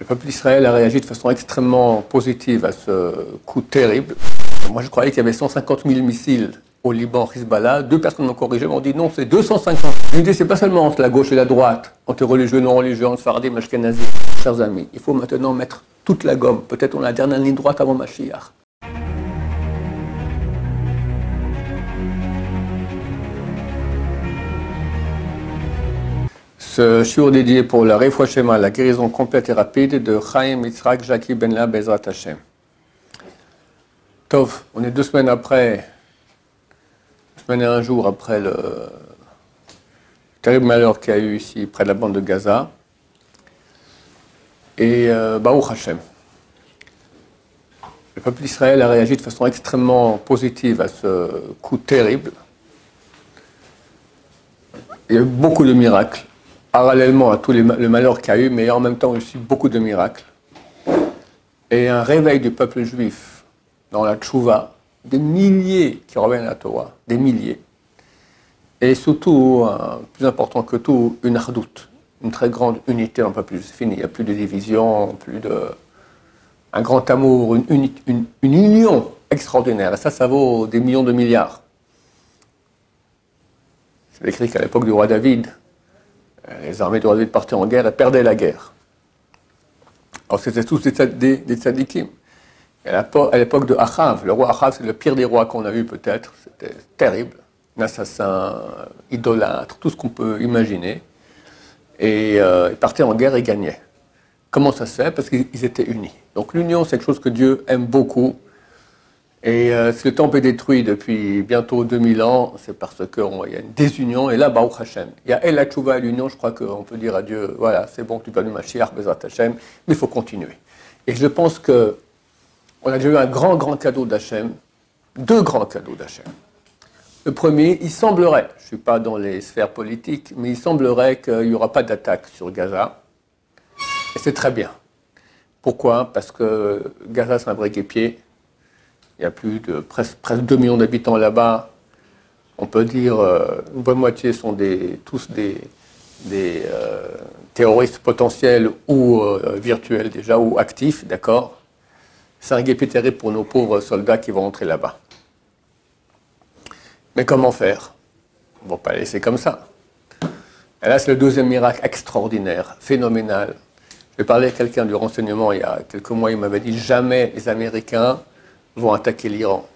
Le peuple d'Israël a réagi de façon extrêmement positive à ce coup terrible. Moi, je croyais qu'il y avait 150 000 missiles au Liban, Hezbollah. Deux personnes m'ont corrigé, m'ont dit non, c'est 250. L'idée, c'est pas seulement entre la gauche et la droite, entre religieux, non religieux, entre Fardim, Ashkenazi. Chers amis, il faut maintenant mettre toute la gomme. Peut-être on a la dernière ligne droite avant Mashiach. Ce shiur dédié pour la Shema, la guérison complète et rapide de Chaim Yitzhak Jackie Benla Bezrat Hashem. Tov, on est deux semaines après, deux semaines et un jour après le terrible malheur qu'il y a eu ici près de la bande de Gaza. Et euh, Hashem. Le peuple d'Israël a réagi de façon extrêmement positive à ce coup terrible. Il y a eu beaucoup de miracles parallèlement à tout le malheur qu'il y a eu, mais en même temps aussi beaucoup de miracles. Et un réveil du peuple juif dans la tchouva, des milliers qui reviennent à la Torah, des milliers. Et surtout, plus important que tout, une ardoute, une très grande unité dans le peuple juif. Il n'y a plus de division, plus de. un grand amour, une, une union extraordinaire. Et ça, ça vaut des millions de milliards. C'est écrit qu'à l'époque du roi David, les armées de partir en guerre et perdaient la guerre. Alors c'était tous des, des, à l'époque de Achav, le roi Achav, c'est le pire des rois qu'on a eu peut-être. C'était terrible. Un assassin, idolâtre, tout ce qu'on peut imaginer. Et euh, ils partaient en guerre et gagnaient. Comment ça se fait? Parce qu'ils étaient unis. Donc l'union, c'est quelque chose que Dieu aime beaucoup. Et euh, si le temple est détruit depuis bientôt 2000 ans, c'est parce qu'il y a une désunion. Et là, Baruch Hashem. Il y a El et l'union, je crois qu'on peut dire à Dieu, voilà, c'est bon, tu peux du Mashiach, Bezrat Hashem, mais il faut continuer. Et je pense que on a déjà eu un grand, grand cadeau d'Hachem, deux grands cadeaux d'Hachem. Le premier, il semblerait, je ne suis pas dans les sphères politiques, mais il semblerait qu'il n'y aura pas d'attaque sur Gaza. Et c'est très bien. Pourquoi? Parce que Gaza, c'est un briquet-pied il y a plus de presque, presque 2 millions d'habitants là-bas. On peut dire euh, une bonne moitié sont tous des, euh, terroristes potentiels ou euh, virtuels déjà, ou actifs, d'accord C'est un guépé terrible pour nos pauvres soldats qui vont entrer là-bas. Mais comment faire? On ne va pas laisser comme ça. Et là, c'est le deuxième miracle extraordinaire, phénoménal. J'ai parlé à quelqu'un du renseignement il y a quelques mois, il m'avait dit jamais les Américains vont attaquer l'Iran.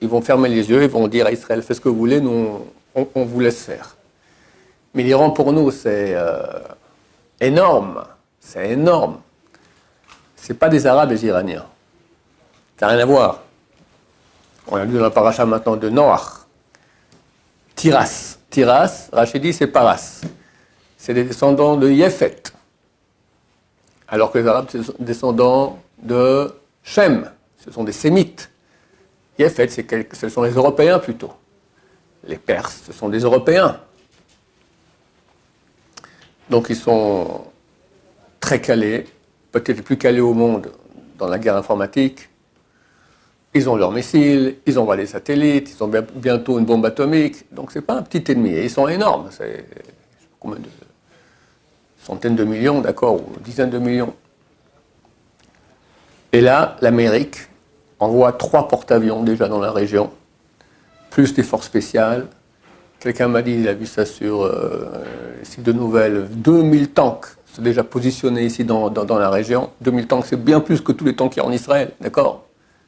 Ils vont fermer les yeux, ils vont dire à Israël, faites ce que vous voulez, nous, on, vous laisse faire. Mais l'Iran, pour nous, c'est euh, énorme. C'est énorme. Ce pas des Arabes des Iraniens. Ça n'a rien à voir. On a vu dans la paracha maintenant de Noach. Tiras. Tiras, Rachidi, c'est Paras. C'est des descendants de Yefet. Alors que les Arabes, c'est des descendants de Shem ce sont des Sémites. Yéfet, ce sont les Européens plutôt. Les Perses, ce sont des Européens. Donc ils sont très calés, peut-être les plus calés au monde dans la guerre informatique. Ils ont leurs missiles, ils envoient des satellites, ils ont bientôt une bombe atomique. Donc ce n'est pas un petit ennemi. ils sont énormes. C'est combien de centaines de millions, d'accord, ou dizaines de millions. Et là, l'Amérique, envoie trois porte-avions déjà dans la région, plus des forces spéciales. Quelqu'un m'a dit, il a vu ça sur euh, de nouvelles, 2000 tanks sont déjà positionnés ici dans, la région. 2000 tanks, c'est bien plus que tous les tanks qu'il y a en Israël, d'accord?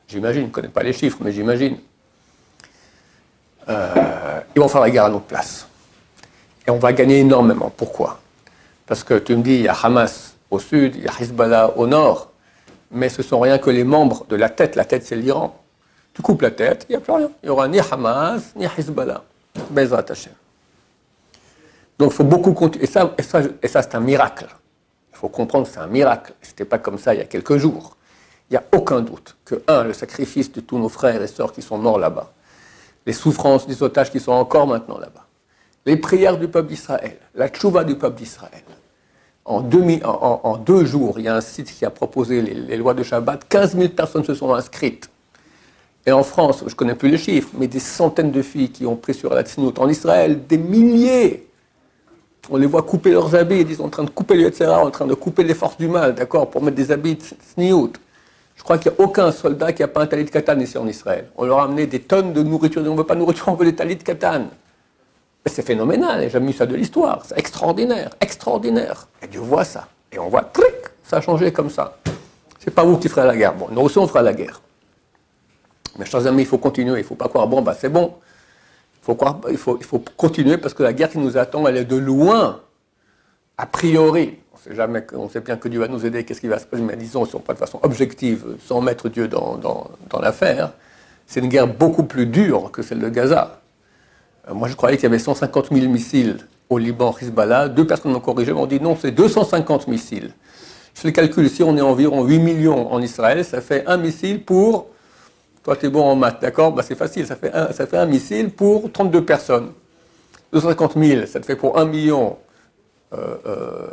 J'imagine, je ne connais pas les chiffres, mais j'imagine. Euh, ils vont faire la guerre à notre place. Et on va gagner énormément. Pourquoi? Parce que tu me dis, il y a Hamas au sud, il y a Hezbollah au nord, mais ce sont rien que les membres de la tête. La tête, c'est l'Iran. Tu coupes la tête, il n'y a plus rien. Il n'y aura ni Hamas, ni Hezbollah. Bezrat. Donc il faut beaucoup continuer. Et ça, et ça, c'est un miracle. Il faut comprendre que c'est un miracle. Ce n'était pas comme ça il y a quelques jours. Il n'y a aucun doute que, un, le sacrifice de tous nos frères et sœurs qui sont morts là-bas, les souffrances des otages qui sont encore maintenant là-bas, les prières du peuple d'Israël, la tchouva du peuple d'Israël, en, deux jours, il y a un site qui a proposé les, lois de Shabbat, 15 000 personnes se sont inscrites. Et en France, je ne connais plus les chiffres, mais des centaines de filles qui ont pris sur la tznout. En Israël, des milliers. On les voit couper leurs habits, ils sont en train de couper le en train de couper les forces du mal, d'accord, pour mettre des habits sniout. Je crois qu'il n'y a aucun soldat qui n'a pas un talit katan ici en Israël. On leur a amené des tonnes de nourriture. On ne veut pas de nourriture, on veut des talit katan. C'est phénoménal, j'ai jamais vu ça de l'histoire. C'est extraordinaire, extraordinaire. Et Dieu voit ça. Et on voit, tric, ça a changé comme ça. C'est pas vous qui ferez la guerre. Bon, nous aussi on fera la guerre. Mais chers amis, il faut continuer. Il ne faut pas croire, bon, bah c'est bon. Il faut, il, faut, il faut continuer parce que la guerre qui nous attend, elle est de loin, a priori. On sait jamais, on sait bien que Dieu va nous aider, qu'est-ce qui va se passer, mais disons, pas de façon objective, sans mettre Dieu dans, dans, dans l'affaire, c'est une guerre beaucoup plus dure que celle de Gaza. Euh, moi, je croyais qu'il y avait 150 000 missiles au Liban, Hezbollah. Deux personnes m'ont corrigé, m'ont dit non, c'est 250 missiles. Je fais le calcul ici, on est environ 8 millions en Israël, ça fait un missile pour. Toi, tu es bon en maths, d'accord? Bah, C'est facile, ça fait, un, missile pour 32 personnes. 250 000, ça te fait pour 1 million. Euh, euh,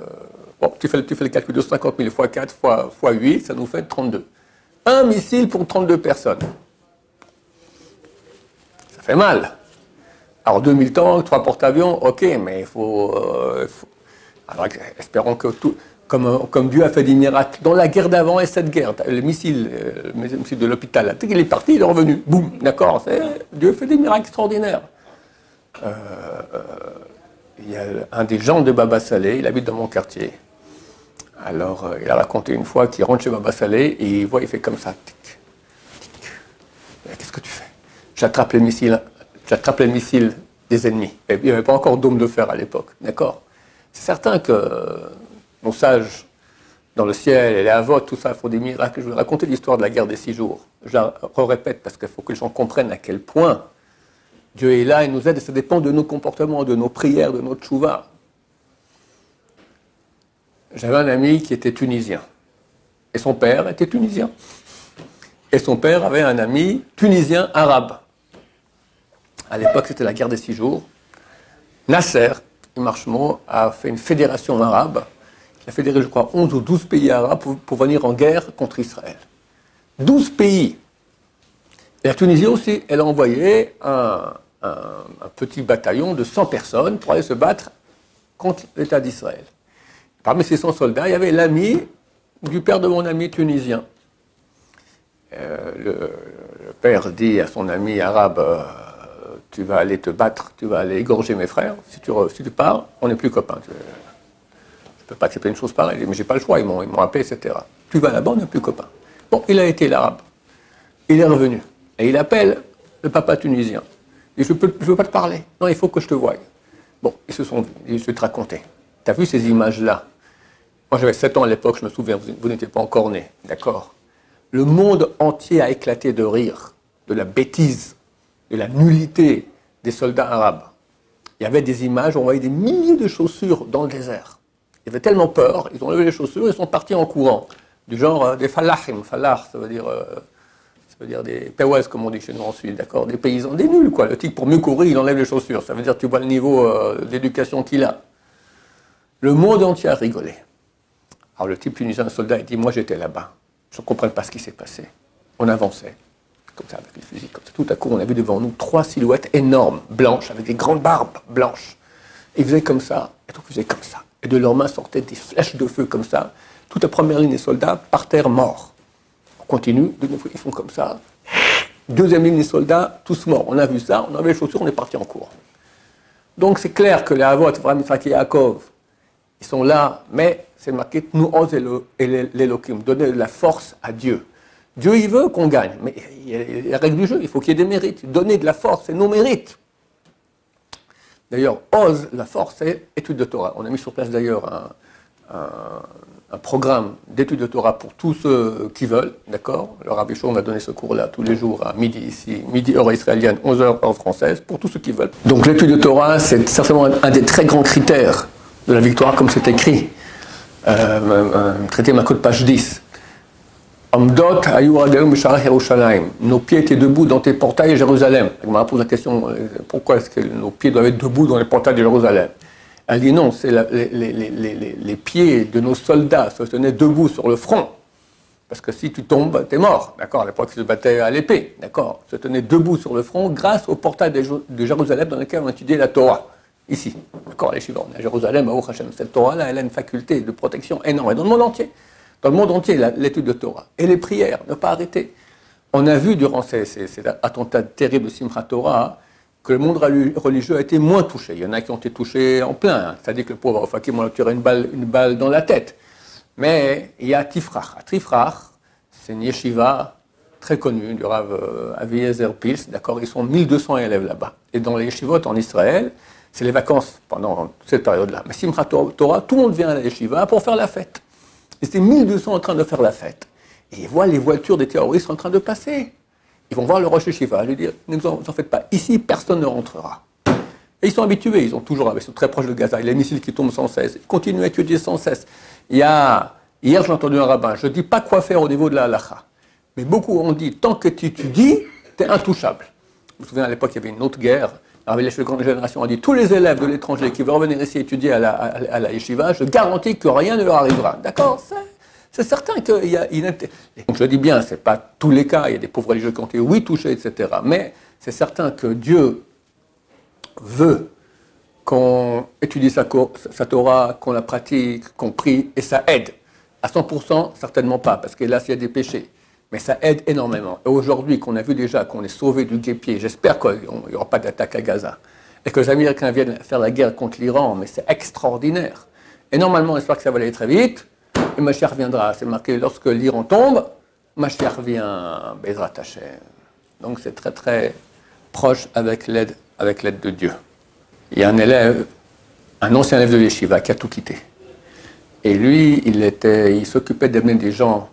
bon, tu fais, tu fais le calcul, 250 000 fois 4 fois, fois 8, ça nous fait 32. Un missile pour 32 personnes. Ça fait mal. Alors 2000 tanks, 3 porte-avions, ok, mais il faut, euh, Alors espérons que tout. Comme, Dieu a fait des miracles dans la guerre d'avant et cette guerre, le missile, euh, le missile de l'hôpital, qu'il est parti, il est revenu. Boum, d'accord Dieu fait des miracles extraordinaires. Euh, euh, il y a un des gens de Baba Salé, il habite dans mon quartier. Alors, euh, il a raconté une fois qu'il rentre chez Baba Salé et il voit, il fait comme ça. Tic, tic. Qu'est-ce que tu fais? J'attrape les missiles j'attrape les missiles des ennemis. Il n'y avait pas encore d'homme de fer à l'époque, d'accord? C'est certain que nos sages dans le ciel et les avots, tout ça, faut des miracles. Je vais raconter l'histoire de la guerre des six jours. Je la répète parce qu'il faut que les gens comprennent à quel point Dieu est là et nous aide et ça dépend de nos comportements, de nos prières, de notre chouva. J'avais un ami qui était tunisien et son père était tunisien. Et son père avait un ami tunisien arabe. À l'époque, c'était la guerre des six jours. Nasser, Marchemont, a fait une fédération arabe. Il a fédéré, je crois, 11 ou 12 pays arabes pour, venir en guerre contre Israël. 12 pays. Et la Tunisie aussi, elle a envoyé un, petit bataillon de 100 personnes pour aller se battre contre l'État d'Israël. Parmi ces 100 soldats, il y avait l'ami du père de mon ami tunisien. Euh, le, le, père dit à son ami arabe euh, tu vas aller te battre, tu vas aller égorger mes frères. Si tu, tu pars, on n'est plus copains. Je ne peux pas accepter une chose pareille, mais j'ai pas le choix, ils m'ont appelé, etc. Tu vas là-bas, on n'est plus copains. Bon, il a été l'arabe. Il est revenu. Et il appelle le papa tunisien. Il dit, je ne veux pas te parler. Non, il faut que je te voie. Bon, ils se sont dit, je vais te raconter. Tu as vu ces images-là? Moi, j'avais 7 ans à l'époque, je me souviens, vous, vous n'étiez pas encore né, d'accord? Le monde entier a éclaté de rire, de la bêtise de la nullité des soldats arabes. Il y avait des images, on voyait des milliers de chaussures dans le désert. Ils avaient tellement peur, ils ont levé les chaussures et sont partis en courant. Du genre euh, des falahim, falah, ça veut dire, euh, ça veut des pewes, comme on dit chez nous en Suisse, d'accord Des paysans, des nuls, quoi. Le type, pour mieux courir, il enlève les chaussures. Ça veut dire, tu vois le niveau euh, d'éducation qu'il a. Le monde entier a rigolé. Alors le type tunisien, un soldat, il dit, moi j'étais là-bas. Je ne comprends pas ce qui s'est passé. On avançait comme ça, avec les fusils, comme ça. Tout à coup, on a vu devant nous trois silhouettes énormes, blanches, avec des grandes barbes blanches. Ils faisaient comme ça, et tout faisaient comme ça. Et de leurs mains sortaient des flèches de feu comme ça. Toute la première ligne des soldats par terre morts. On continue, ils font comme ça. Deuxième ligne des soldats, tous morts. On a vu ça, on avait les chaussures, on est parti en cours. Donc c'est clair que les Avot, Abraham, Isaac et Yaakov, ils sont là, mais c'est marqué nous et l'Elohim, donner de la force à Dieu. Dieu, il veut qu'on gagne, mais il y a les règles du jeu, il faut qu'il y ait des mérites. Donner de la force, c'est nos mérites. D'ailleurs, ose, la force, c'est étude de Torah. On a mis sur place d'ailleurs un, programme d'étude de Torah pour tous ceux qui veulent, d'accord? Le Rabbi va donner ce cours-là tous les jours à midi ici, midi heure israélienne, 11 heures heure française, pour tous ceux qui veulent. Donc l'étude de Torah, c'est certainement un, des très grands critères de la victoire, comme c'est écrit. Euh, un traité Makot, page 10. Nos pieds étaient debout dans tes portails à Jérusalem. Me pose la question pourquoi est-ce que nos pieds doivent être debout dans les portails de Jérusalem? Elle dit non, c'est les, pieds de nos soldats se tenaient debout sur le front. Parce que si tu tombes, tu es mort. D'accord? À l'époque, ils se battaient à l'épée. D'accord? Se tenaient debout sur le front grâce au portail de Jérusalem dans lequel on étudiait la Torah. ici. D'accord, les à Jérusalem, à Hashem. Cette Torah-là, elle a une faculté de protection énorme. Et dans le monde entier, dans le monde entier, l'étude de Torah. Et les prières, ne pas arrêter. On a vu durant ces, attentats terribles de Simchat Torah que le monde religieux a été moins touché. Il y en a qui ont été touchés en plein. C'est-à-dire que le pauvre Fakim a tiré une balle, une balle dans la tête. Mais il y a Tifrach. À Tifrach, c'est une yeshiva très connue du Rav euh, Aviezer Pils. D'accord Ils sont 1200 élèves là-bas. Et dans les yeshivot en Israël, c'est les vacances pendant cette période-là. Mais Simchat Torah, tout le monde vient à la yeshiva pour faire la fête. C'est 1200 en train de faire la fête. Et ils voient les voitures des terroristes en train de passer. Ils vont voir le Rosh Yeshiva, lui dire Ne vous en, faites pas, ici personne ne rentrera. Et ils sont habitués, ils ont toujours, ils sont très proches de Gaza, il y a les missiles qui tombent sans cesse, ils continuent à étudier sans cesse. Il hier j'ai entendu un rabbin, je ne dis pas quoi faire au niveau de la halacha, mais beaucoup ont dit Tant que tu étudies, tu es intouchable. Je me souviens à l'époque, il y avait une autre guerre. Alors, les grande génération a dit tous les élèves de l'étranger qui veulent revenir ici étudier à la, à yeshiva, je garantis que rien ne leur arrivera. D'accord c'est certain qu'il y a. Donc je dis bien, ce n'est pas tous les cas, il y a des pauvres religieux qui ont été, oui, touchés, etc. Mais c'est certain que Dieu veut qu'on étudie sa, Torah, qu'on la pratique, qu'on prie, et ça aide. À 100%, certainement pas, parce que là, il y a des péchés. Mais ça aide énormément. Et aujourd'hui, qu'on a vu déjà qu'on est sauvé du guépier, j'espère qu'il n'y aura pas d'attaque à Gaza, et que les Américains viennent faire la guerre contre l'Iran, mais c'est extraordinaire. Et normalement, j'espère que ça va aller très vite et Mashiach viendra. C'est marqué lorsque l'Iran tombe, Mashiach vient, Bezrat Hashem. Donc c'est très très proche avec l'aide avec l'aide de Dieu. Il y a un élève, un ancien élève de l'Yeshiva qui a tout quitté. Et lui, il, était, il s'occupait d'amener des gens,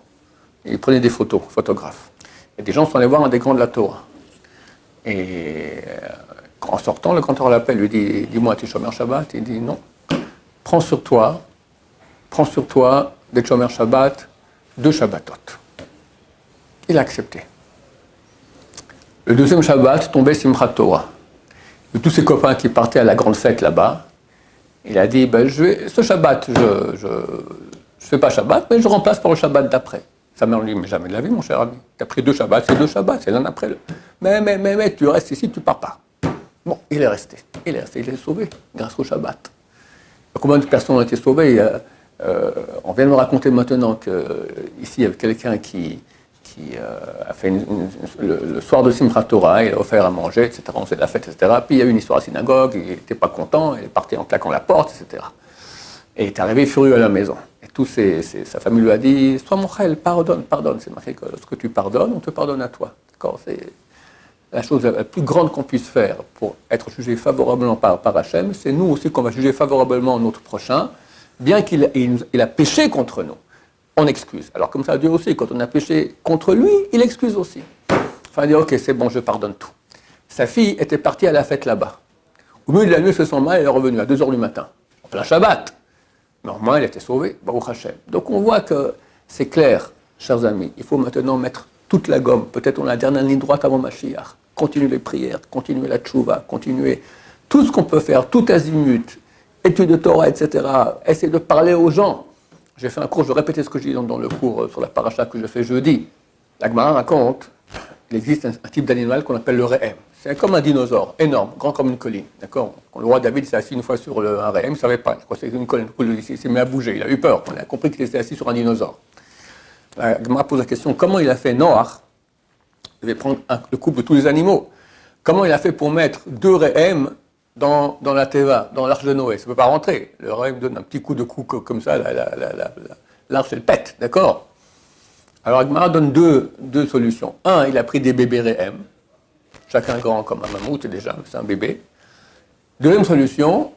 il prenait des photos, photographe. Et des gens sont allés voir un des grands de la Torah. Et euh, en sortant, le grand l'appelle, lui dit Dis-moi, tu es chômeur Shabbat? Il dit Non. Prends sur toi, prends sur toi des Chomer Shabbat, deux Shabbatot. Il a accepté. Le deuxième Shabbat tombait Simchat Torah. De tous ses copains qui partaient à la grande fête là-bas, il a dit ben, je vais, ce Shabbat, je ne fais pas Shabbat, mais je remplace par le Shabbat d'après. Sa mère lui dit Mais jamais de la vie, mon cher ami. Tu as pris deux Shabbats, c'est deux Shabbats, c'est l'un après le. Mais, mais, mais, mais, tu restes ici, tu pars pas. Bon, il est resté. Il est resté, il est sauvé grâce au Shabbat. Combien de personnes ont été sauvées euh, on vient de me raconter maintenant qu'ici, il y avait quelqu'un qui, euh, a fait le, soir de Simchat Torah, il a offert à manger, etc. On faisait la fête, etc. Puis il y a eu une histoire à la synagogue, il n'était pas content, il est parti en claquant la porte, etc. Et il est arrivé furieux à la maison. Tous sa famille lui a dit Sois mon frère, pardonne, pardonne. C'est marqué que tu pardonnes, on te pardonne à toi. C'est la chose la plus grande qu'on puisse faire pour être jugé favorablement par, Hachem. C'est nous aussi qu'on va juger favorablement notre prochain bien qu'il il, a péché contre nous, on excuse. Alors comme ça, Dieu aussi, quand on a péché contre lui, il excuse aussi. Enfin, il dit, ok, c'est bon, je pardonne tout. Sa fille était partie à la fête là-bas. Au milieu de la nuit, se sent mal, elle est revenue à 2h du matin, en plein Shabbat. Normalement, elle était sauvée, Baruch Hashem. Donc on voit que c'est clair, chers amis, il faut maintenant mettre toute la gomme. Peut-être on a la dernière ligne droite avant Mashiach. Continuer les prières, continuer la tchouva, continuer tout ce qu'on peut faire, tout azimut, études de Torah, etc. Essayer de parler aux gens. J'ai fait un cours, je répéter ce que je dis dans, le cours sur la paracha que je fais jeudi. L'Agmara raconte il existe un, type d'animal qu'on appelle le réhem. C'est comme un dinosaure, énorme, grand comme une colline. D'accord? Quand le roi David s'est assis une fois sur un réhem, il ne savait pas. Je c'est une colline. Il s'est mis à bouger, il a eu peur. On a compris qu'il était assis sur un dinosaure. L'Agmara pose la question comment il a fait Noach Il devait prendre le couple de tous les animaux. Comment il a fait pour mettre deux réhems dans, la Teva, dans l'arche de Noé? Ça ne peut pas rentrer. Le rêve donne un petit coup de cou comme ça, l'arche elle pète, d'accord? Alors Agmara donne deux, deux, solutions. Un, il a pris des bébés Réhem, chacun grand comme un mammouth déjà, c'est un bébé. Deuxième solution,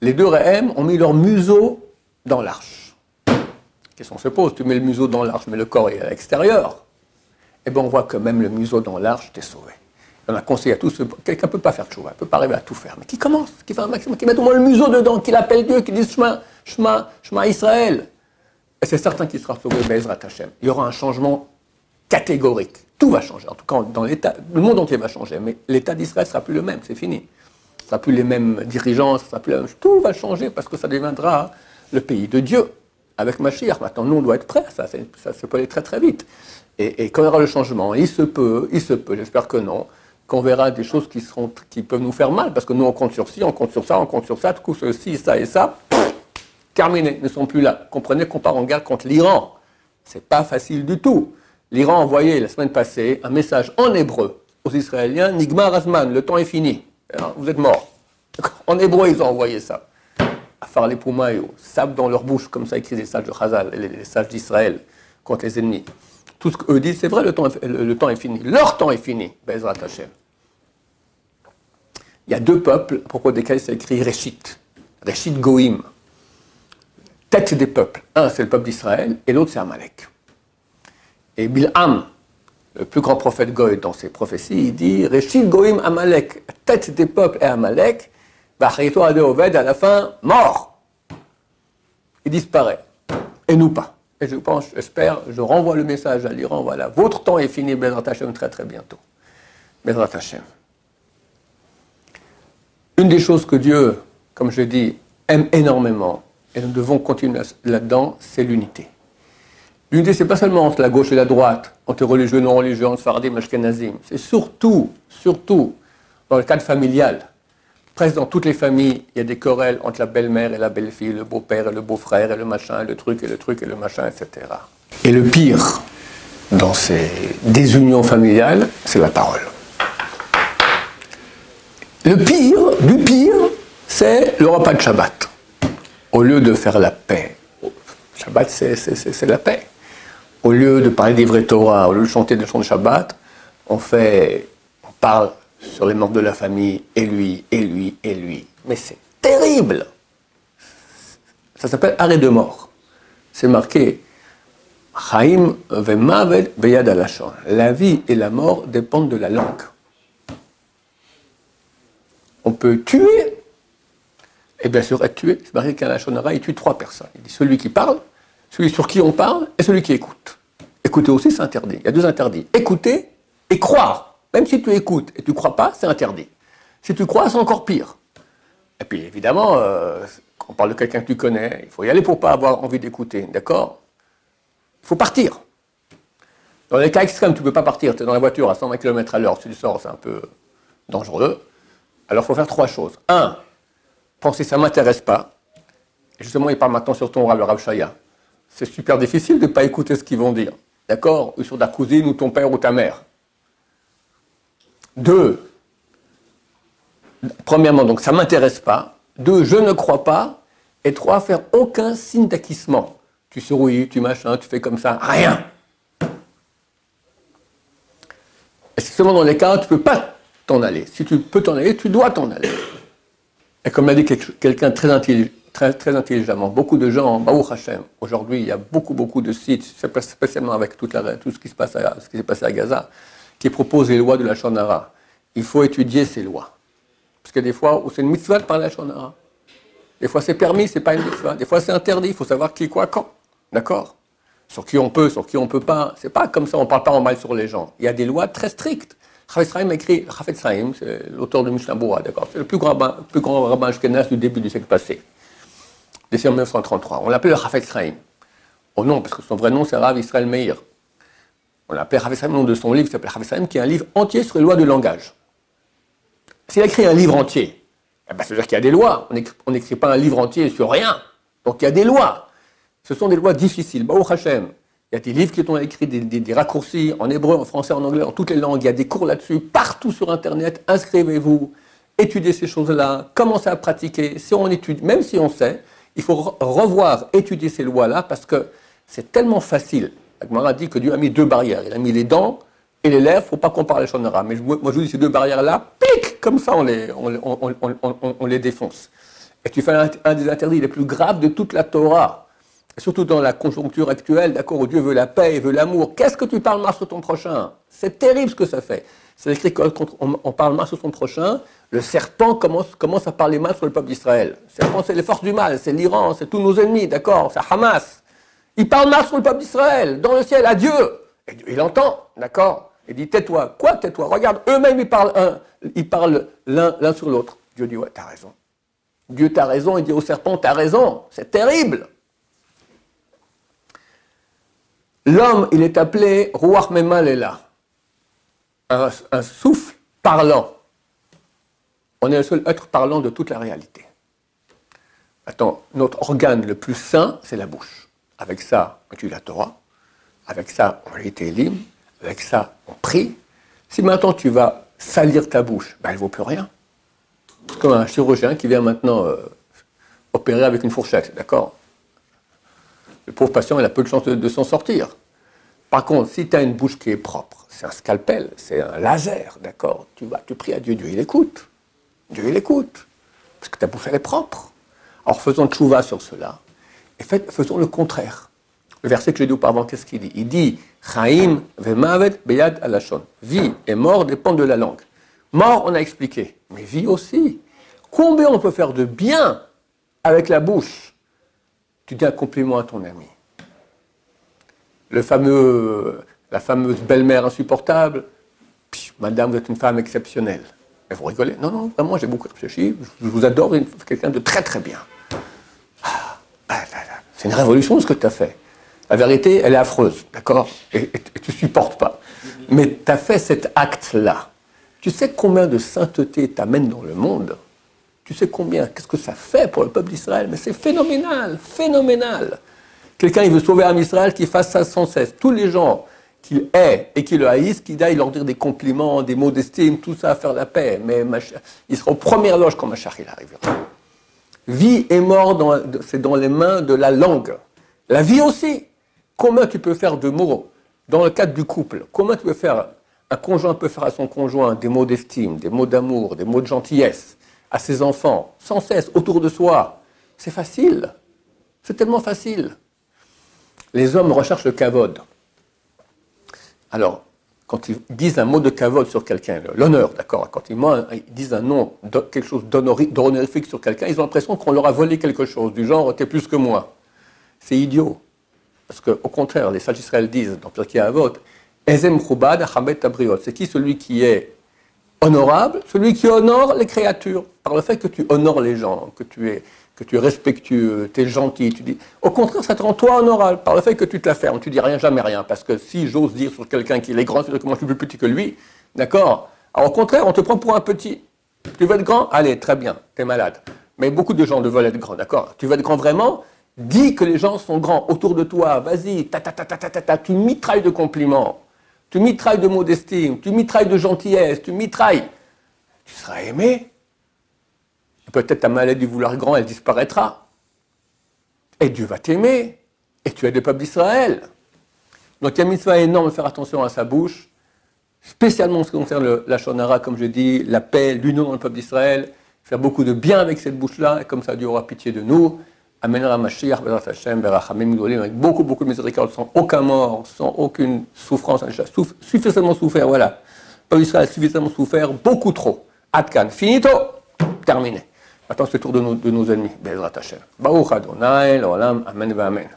les deux Réhem ont mis leur museau dans l'arche. Question se pose, tu mets le museau dans l'arche, mais le corps est à l'extérieur. Eh bien on voit que même le museau dans l'arche, t'es sauvé. On a conseillé à tous, quelqu'un ne peut pas faire tchouva, ne peut pas arriver à tout faire, mais qui commence, qui fait un maximum, qui met au moins le museau dedans, qui l'appelle Dieu, qui dit Shema, Shema, Shema Israël. Et c'est certain qu'il sera sauvé, Bezrat Hashem. Il y aura un changement catégorique. Tout va changer. En tout cas, dans l'État, le monde entier va changer, mais l'État d'Israël sera plus le même, c'est fini. Ce sera plus les mêmes dirigeants, sera plus Tout va changer parce que ça deviendra le pays de Dieu. Avec Mashiach, maintenant, nous, on doit être prêts ça, ça, peut aller très très vite. Et, quand il y aura le changement, il se peut, il se peut, j'espère que non, qu'on verra des choses qui peuvent nous faire mal, parce que nous, on compte sur ci, on compte sur ça, on compte sur ça, tout coup, ceci, ça et ça, terminé, ne sont plus là. Comprenez qu'on part en guerre contre l'Iran. C'est pas facile du tout. L'Iran a envoyé la semaine passée un message en hébreu aux Israéliens, Nigma Razman, le temps est fini, hein, vous êtes morts. En hébreu, ils ont envoyé ça. À faire les Poumaïo, sable dans leur bouche, comme ça écrit les sages de Chazal, les, sages d'Israël, contre les ennemis. Tout ce qu'eux disent, c'est vrai, le temps, est, le, temps est fini. Leur temps est fini, Bezrat Hashem. Il y a deux peuples à propos desquels c'est écrit Réchit. Réchit Goïm. Tête des peuples. Un, c'est le peuple d'Israël, et l'autre, c'est Amalek. Et Bilham, le plus grand prophète Goï dans ses prophéties, il dit Réchit Goïm Amalek. Tête des peuples et Amalek. de Oved, à la fin, mort. Il disparaît. Et nous pas. Et je pense, j'espère, je renvoie le message à l'Iran, voilà, votre temps est fini, Bezrat Hashem, très très bientôt. Bezrat Hashem. Une des choses que Dieu, comme je dis, aime énormément, et nous devons continuer là-dedans, c'est l'unité. L'unité, c'est pas seulement entre la gauche et la droite, entre religieux non religieux, entre Fardim Ashkenazim. C'est surtout, surtout, dans le cadre familial. Presque dans toutes les familles, il y a des querelles entre la belle-mère et la belle-fille, le beau-père et le beau-frère, et le machin, et le truc, et le truc, et le machin, etc. Et le pire dans ces désunions familiales, c'est la parole. Le pire, du pire, c'est le repas de Shabbat. Au lieu de faire la paix, Shabbat c'est la paix. Au lieu de parler des vrais Torah, au lieu de chanter des chants de Shabbat, on fait, on parle sur les membres de la famille, et lui, et lui, et lui. Mais c'est terrible Ça s'appelle arrêt de mort. C'est marqué Chaim vemavet beyad La vie et la mort dépendent de la langue on peut tuer, et bien sûr être tué, c'est marqué qu'un Lachonara, il tue trois personnes. Il dit celui qui parle, celui sur qui on parle, et celui qui écoute. Écouter aussi, c'est interdit. Il y a deux interdits. Écouter et croire. Même si tu écoutes et tu ne crois pas, c'est interdit. Si tu crois, c'est encore pire. Et puis évidemment, euh, quand on parle de quelqu'un que tu connais, il faut y aller pour pas avoir envie d'écouter, d'accord? Il faut partir. Dans les cas extrêmes, tu ne peux pas partir, tu es dans la voiture à 120 km à l'heure, si tu sors, c'est un peu dangereux. Alors il faut faire trois choses. Un, penser ça ne m'intéresse pas. justement, il parle maintenant sur ton rab, le Rav Shaya. C'est super difficile de ne pas écouter ce qu'ils vont dire. D'accord? Ou sur ta cousine, ou ton père, ou ta mère. Deux, premièrement, donc ça ne m'intéresse pas. Deux, je ne crois pas. Et trois, faire aucun signe d'acquissement. Tu souris, tu machin, tu fais comme ça, rien. Et c'est seulement dans les cas tu ne peux pas t'en aller. Si tu peux t'en aller, tu dois t'en aller. Et comme l'a dit quelqu'un très, très, intelligemment, beaucoup de gens, Baruch Hashem, aujourd'hui, il y a beaucoup, beaucoup de sites, spécialement avec tout ce qui se passe à, s'est passé à Gaza, qui proposent les lois de la Shonara. Il faut étudier ces lois. Parce que des fois, c'est une mitzvah de parler à la Shonara. Des fois, c'est permis, c'est pas une mitzvah. Des fois, c'est interdit, il faut savoir qui, quoi, quand. D'accord? Sur qui on peut, sur qui on peut pas. C'est pas comme ça, on parle pas en mal sur les gens. Il y a des lois très strictes. Chafetz Chaim écrit, Chafetz Chaim, c'est l'auteur de Mishnah d'accord? C'est le plus grand, plus grand rabbin du début du siècle passé, décembre 1933. On l'appelait le Chafetz Chaim. Au nom, parce que son vrai nom, c'est Rav Israël Meir. On l'appelait Chafetz Chaim, le nom de son livre qui s'appelle Chafetz Chaim, qui est un livre entier sur les lois du langage. S'il a écrit un livre entier, eh ben, ça veut dire qu'il y a des lois. On n'écrit pas un livre entier sur rien. Donc il y a des lois. Ce sont des lois difficiles. Baruch Hashem, il y a des livres qui ont écrit des, raccourcis en hébreu, en français, en anglais, en toutes les langues. Il y a des cours là-dessus, partout sur Internet. Inscrivez-vous, étudiez ces choses-là, commencez à pratiquer. Si on étudie, même si on sait, il faut revoir, étudier ces lois-là parce que c'est tellement facile. Agmara dit que Dieu a mis deux barrières. Il a mis les dents et les lèvres. Il ne faut pas qu'on parle Shonara. Mais moi, je vous dis, ces deux barrières-là, pic, comme ça, on les, on, les défonce. Et tu fais un des interdits les plus graves de toute la Torah surtout dans la conjoncture actuelle, d'accord, où Dieu veut la paix et veut l'amour, qu'est-ce que tu parles mal sur ton prochain? C'est terrible ce que ça fait. C'est écrit qu'on on parle mal sur son prochain, le serpent commence, commence à parler mal sur le peuple d'Israël. Le serpent, c'est les forces du mal, c'est l'Iran, c'est tous nos ennemis, d'accord, c'est Hamas. Il parle mal sur le peuple d'Israël, dans le ciel, à Dieu. Et Dieu, il entend, d'accord Il dit, tais-toi. Quoi, tais-toi? Regarde, eux-mêmes, ils parlent, un, ils parlent l'un sur l'autre. Dieu dit, ouais, t'as raison. Dieu, t'as raison. Il dit au serpent, t'as raison. C'est terrible. L'homme, il est appelé Ruach Memalela, un, souffle parlant. On est le seul être parlant de toute la réalité. Attends, notre organe le plus sain, c'est la bouche. Avec ça, on tue la Torah. Avec ça, on lit Avec ça, on prie. Si maintenant tu vas salir ta bouche, ben, elle ne vaut plus rien. C'est comme un chirurgien qui vient maintenant euh, opérer avec une fourchette, d'accord? Le pauvre patient, il a peu de chance de, s'en sortir. Par contre, si tu as une bouche qui est propre, c'est un scalpel, c'est un laser, d'accord Tu vas, tu pries à Dieu, Dieu il écoute. Dieu il écoute. Parce que ta bouche elle est propre. Alors faisons tchouva sur cela. Et faisons le contraire. Le verset que j'ai dit auparavant, qu'est-ce qu'il dit? Il dit Chaim vemavet beyad alashon. Vie et mort dépendent de la langue. Mort, on a expliqué, mais vie aussi. Combien on peut faire de bien avec la bouche? Tu dis un compliment à ton ami. La fameuse belle-mère insupportable. Madame, vous êtes une femme exceptionnelle. Mais vous rigolez Non, non, vraiment, j'ai beaucoup réfléchi. Je vous adore, quelqu'un de très très bien. Ah, bah, c'est une révolution ce que tu as fait. La vérité, elle est affreuse, d'accord? Et, tu ne supportes pas. Mais tu as fait cet acte-là. Tu sais combien de sainteté t'amène dans le monde? Tu sais combien Qu'est-ce que ça fait pour le peuple d'Israël? Mais c'est phénoménal, phénoménal. Quelqu'un, il veut sauver un Israël, qui fasse ça sans cesse. Tous les gens qu'il hait et qui le haïssent, qu'il aille leur dire des compliments, des mots d'estime, tout ça à faire la paix. Mais il sera aux premières loges quand Machar il arrivera. Vie et mort, c'est dans les mains de la langue. La vie aussi. Comment tu peux faire de mots dans le cadre du couple? Comment tu peux faire, un conjoint peut faire à son conjoint des mots d'estime, des mots d'amour, des mots de gentillesse, à ses enfants, sans cesse, autour de soi C'est facile. C'est tellement facile. Les hommes recherchent le kavod. Alors, quand ils disent un mot de kavod sur quelqu'un, l'honneur, d'accord, quand ils, disent un nom, quelque chose d'honorifique sur quelqu'un, ils ont l'impression qu'on leur a volé quelque chose, du genre, t'es plus que moi. C'est idiot. Parce qu'au contraire, les sages disent dans Pirkei Avot, Ezem Chubad Tabriot. C'est qui celui qui est honorable Celui qui honore les créatures. Par le fait que tu honores les gens, que tu es, que tu es respectueux, tu es gentil. Tu dis... Au contraire, ça te rend toi honorable. Par le fait que tu te la fermes, tu dis rien, jamais rien. Parce que si j'ose dire sur quelqu'un qu'il est grand, c'est que moi je suis plus petit que lui. D'accord? Alors au contraire, on te prend pour un petit. Tu veux être grand? Allez, très bien, tu es malade. Mais beaucoup de gens veulent être grands, d'accord? Tu veux être grand vraiment? Dis que les gens sont grands autour de toi, vas-y, ta, ta, ta, ta, ta, ta, tu mitrailles de compliments, tu mitrailles de mots d'estime, tu mitrailles de gentillesse, tu mitrailles. Tu seras aimé. Peut-être ta maladie de vouloir grand, elle disparaîtra. Et Dieu va t'aimer. Et tu es le peuple d'Israël. Donc il y a une mitzvah énorme de faire attention à sa bouche, spécialement en ce qui concerne la shonara, comme je dis, la paix, l'union dans le peuple d'Israël, faire beaucoup de bien avec cette bouche-là, et comme ça Dieu aura pitié de nous amènera Mashiach, Hashem, Berachamim Gdolim, avec beaucoup, beaucoup de miséricorde, sans aucun mort, sans aucune souffrance, suffisamment souffert, voilà. Peuple Israël suffisamment souffert, beaucoup trop. Atkan, finito, terminé. Maintenant, c'est le tour de nos, de nos ennemis, Bezrat Hashem. Baruch Adonai, l'olam, amen, amen.